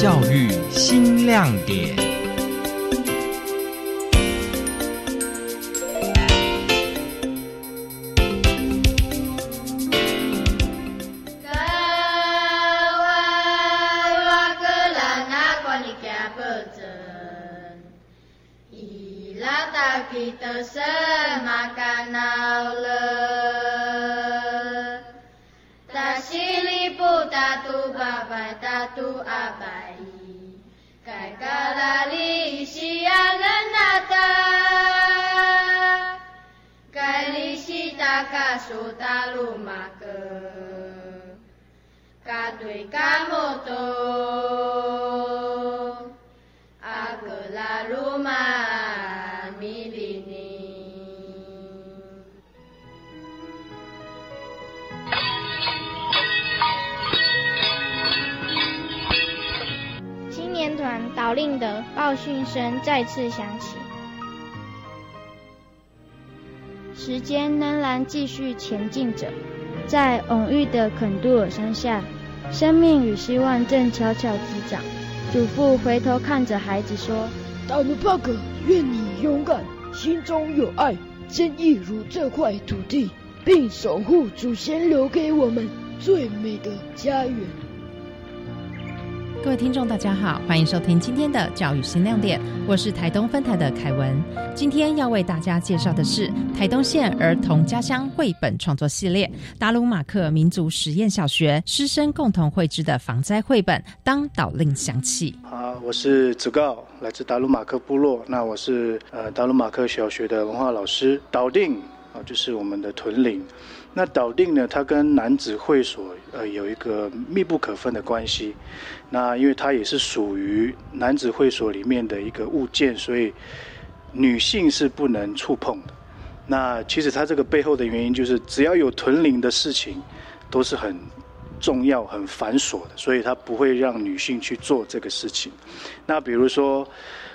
教育新亮点。Kai kalali siang nata Kai lisi takasu talu maka Katui kamoto 号令的报讯声再次响起，时间仍然继续前进着，在偶遇的肯杜尔山下，生命与希望正悄悄滋长。祖父回头看着孩子说：“达鲁帕克，愿你勇敢，心中有爱，坚毅如这块土地，并守护祖先留给我们最美的家园。”各位听众，大家好，欢迎收听今天的教育新亮点，我是台东分台的凯文。今天要为大家介绍的是台东县儿童家乡绘本创作系列——达鲁马克民族实验小学师生共同绘制的防灾绘本《当导令响起》。好，我是子告，来自达鲁马克部落。那我是呃达鲁马克小学的文化老师。导令啊，就是我们的屯领。那导定呢？它跟男子会所呃有一个密不可分的关系。那因为它也是属于男子会所里面的一个物件，所以女性是不能触碰的。那其实它这个背后的原因就是，只要有屯领的事情，都是很重要、很繁琐的，所以它不会让女性去做这个事情。那比如说，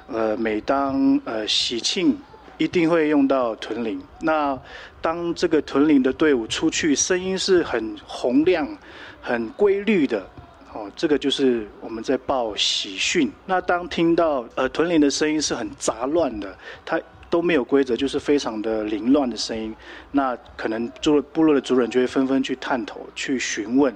呃，每当呃喜庆。一定会用到屯铃。那当这个屯铃的队伍出去，声音是很洪亮、很规律的，哦，这个就是我们在报喜讯。那当听到呃屯铃的声音是很杂乱的，它都没有规则，就是非常的凌乱的声音。那可能部部落的族人就会纷纷去探头、去询问，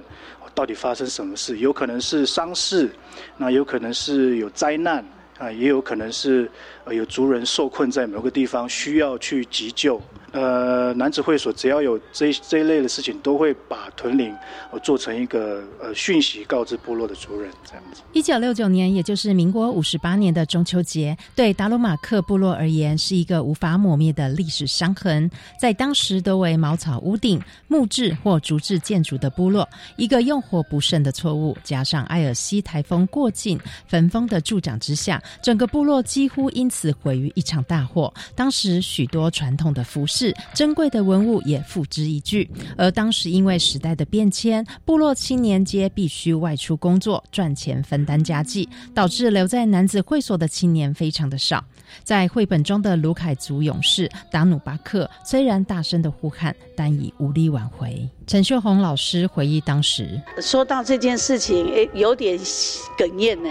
到底发生什么事？有可能是丧事，那有可能是有灾难。啊，也有可能是呃有族人受困在某个地方，需要去急救。呃，男子会所只要有这这一类的事情，都会把屯领呃做成一个呃讯息告知部落的族人这样子。一九六九年，也就是民国五十八年的中秋节，对达鲁马克部落而言是一个无法抹灭的历史伤痕。在当时都为茅草屋顶、木质或竹制建筑的部落，一个用火不慎的错误，加上埃尔西台风过境、焚风的助长之下，整个部落几乎因此毁于一场大火。当时许多传统的服饰。是珍贵的文物也付之一炬，而当时因为时代的变迁，部落青年皆必须外出工作赚钱分担家计，导致留在男子会所的青年非常的少。在绘本中的卢凯族勇士达努巴克虽然大声的呼喊，但已无力挽回。陈秀红老师回忆当时说到这件事情，诶，有点哽咽呢，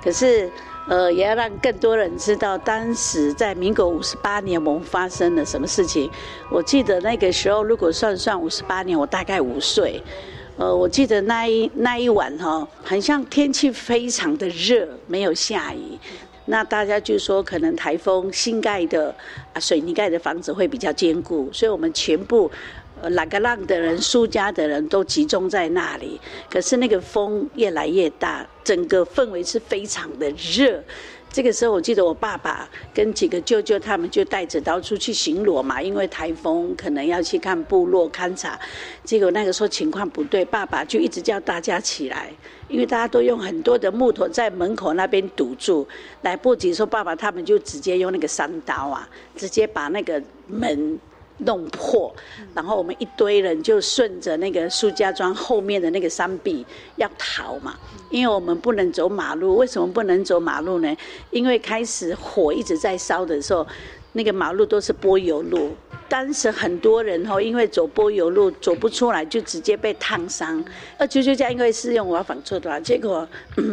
可是。呃，也要让更多人知道，当时在民国五十八年我们发生了什么事情。我记得那个时候，如果算算五十八年，我大概五岁。呃，我记得那一那一晚哈，很像天气非常的热，没有下雨。那大家就说，可能台风新盖的啊水泥盖的房子会比较坚固，所以我们全部。哪个浪的人、苏家的人都集中在那里，可是那个风越来越大，整个氛围是非常的热。这个时候，我记得我爸爸跟几个舅舅他们就带着刀出去巡逻嘛，因为台风可能要去看部落勘察。结果那个时候情况不对，爸爸就一直叫大家起来，因为大家都用很多的木头在门口那边堵住。来不及说，爸爸他们就直接用那个山刀啊，直接把那个门。弄破，然后我们一堆人就顺着那个苏家庄后面的那个山壁要逃嘛，因为我们不能走马路。为什么不能走马路呢？因为开始火一直在烧的时候，那个马路都是柏油路，当时很多人哦，因为走柏油路走不出来，就直接被烫伤。二舅舅家因为是用瓦房做的啊，结果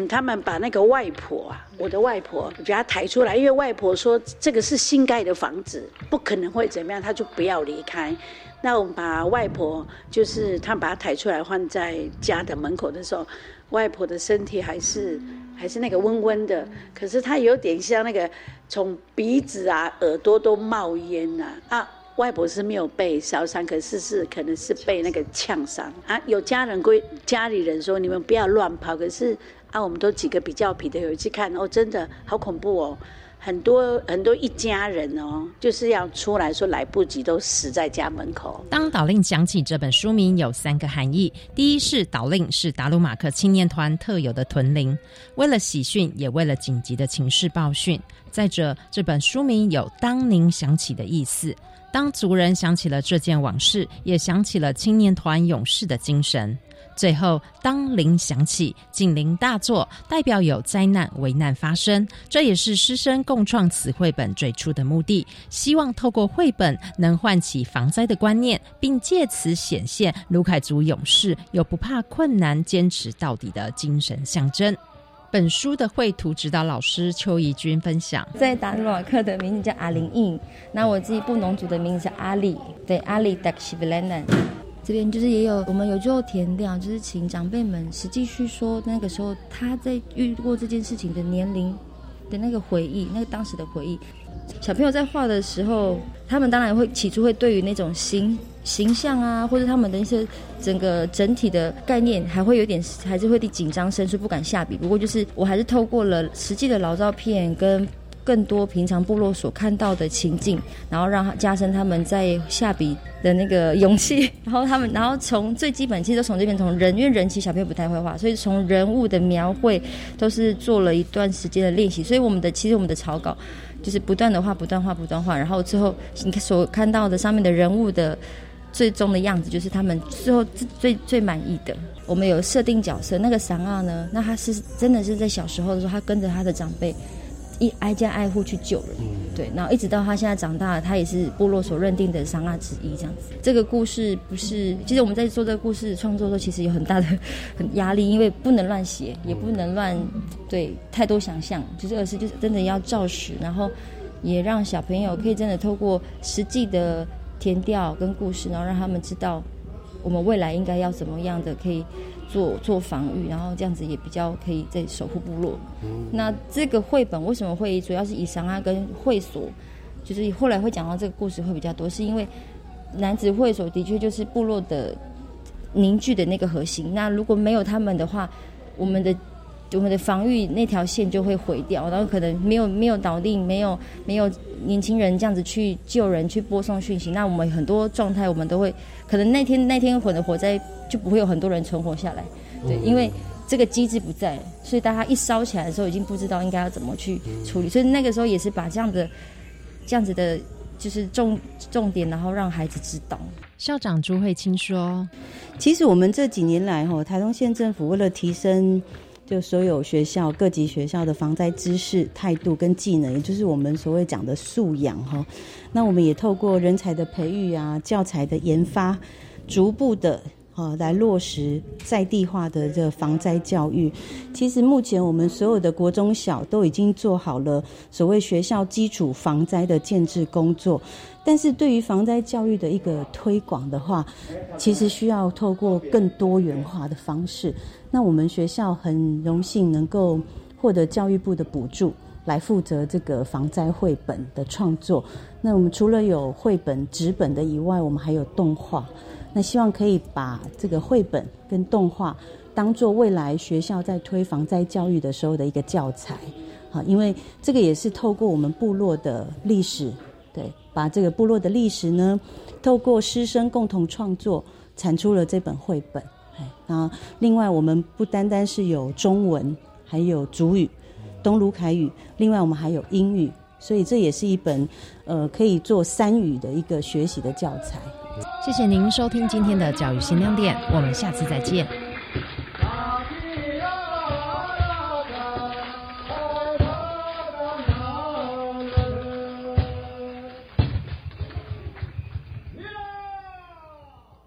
他们把那个外婆啊，我的外婆给她抬出来，因为外婆说这个是新盖的房子，不可能会怎么样，她就不要离开。那我们把外婆，就是他把她抬出来放在家的门口的时候，外婆的身体还是还是那个温温的，可是她有点像那个从鼻子啊、耳朵都冒烟呐啊。外婆是没有被烧伤，可是是可能是被那个呛伤啊。有家人归家里人说你们不要乱跑，可是啊，我们都几个比较皮的有去看哦，真的好恐怖哦。很多很多一家人哦，就是要出来说来不及，都死在家门口。当导令讲起这本书名，有三个含义：第一是导令是达鲁马克青年团特有的屯铃，为了喜讯，也为了紧急的情势报讯；再者，这本书名有当您想起的意思。当族人想起了这件往事，也想起了青年团勇士的精神。最后，当铃响起，警铃大作，代表有灾难、危难发生。这也是师生共创此绘本最初的目的，希望透过绘本能唤起防灾的观念，并借此显现卢凯族勇士有不怕困难、坚持到底的精神象征。本书的绘图指导老师邱怡君分享，在达鲁瓦克的名字叫阿林印，那我自己布农族的名字叫阿里，对阿里达西布兰南。这边就是也有，我们有最后填掉，就是请长辈们实际去说那个时候他在遇过这件事情的年龄的那个回忆，那个当时的回忆。小朋友在画的时候，他们当然会起初会对于那种心形象啊，或者他们的一些整个整体的概念，还会有点还是会紧张生疏，不敢下笔。不过就是我还是透过了实际的老照片跟。更多平常部落所看到的情境，然后让加深他们在下笔的那个勇气。然后他们，然后从最基本，其实都从这边从人，因为人其实小朋友不太会画，所以从人物的描绘都是做了一段时间的练习。所以我们的其实我们的草稿就是不断的画，不断画，不断画。然后最后你所看到的上面的人物的最终的样子，就是他们最后最最满意的。我们有设定角色，那个桑二呢，那他是真的是在小时候的时候，他跟着他的长辈。一挨家挨户去救人，对，然后一直到他现在长大了，他也是部落所认定的三阿之一，这样子。这个故事不是，其实我们在做这个故事创作的时候，其实有很大的很压力，因为不能乱写，也不能乱对太多想象，就是而是就是真的要照实，然后也让小朋友可以真的透过实际的填调跟故事，然后让他们知道我们未来应该要怎么样的可以。做做防御，然后这样子也比较可以在守护部落。那这个绘本为什么会主要是以桑阿跟会所，就是后来会讲到这个故事会比较多，是因为男子会所的确就是部落的凝聚的那个核心。那如果没有他们的话，我们的我们的防御那条线就会毁掉，然后可能没有没有导令，没有没有年轻人这样子去救人去播送讯息，那我们很多状态我们都会可能那天那天可能火灾。就不会有很多人存活下来，对，因为这个机制不在，所以大家一烧起来的时候，已经不知道应该要怎么去处理，所以那个时候也是把这样的、这样子的，就是重重点，然后让孩子知道。校长朱慧清说：“其实我们这几年来，哈，台东县政府为了提升就所有学校各级学校的防灾知识、态度跟技能，也就是我们所谓讲的素养，哈，那我们也透过人才的培育啊、教材的研发，逐步的。”呃，来落实在地化的这个防灾教育。其实目前我们所有的国中小都已经做好了所谓学校基础防灾的建制工作，但是对于防灾教育的一个推广的话，其实需要透过更多元化的方式。那我们学校很荣幸能够获得教育部的补助，来负责这个防灾绘本的创作。那我们除了有绘本纸本的以外，我们还有动画。那希望可以把这个绘本跟动画当做未来学校在推防灾教育的时候的一个教材，好，因为这个也是透过我们部落的历史，对，把这个部落的历史呢，透过师生共同创作，产出了这本绘本。哎，那另外我们不单单是有中文，还有主语、东卢凯语，另外我们还有英语，所以这也是一本呃可以做三语的一个学习的教材。谢谢您收听今天的教育新亮点，我们下次再见。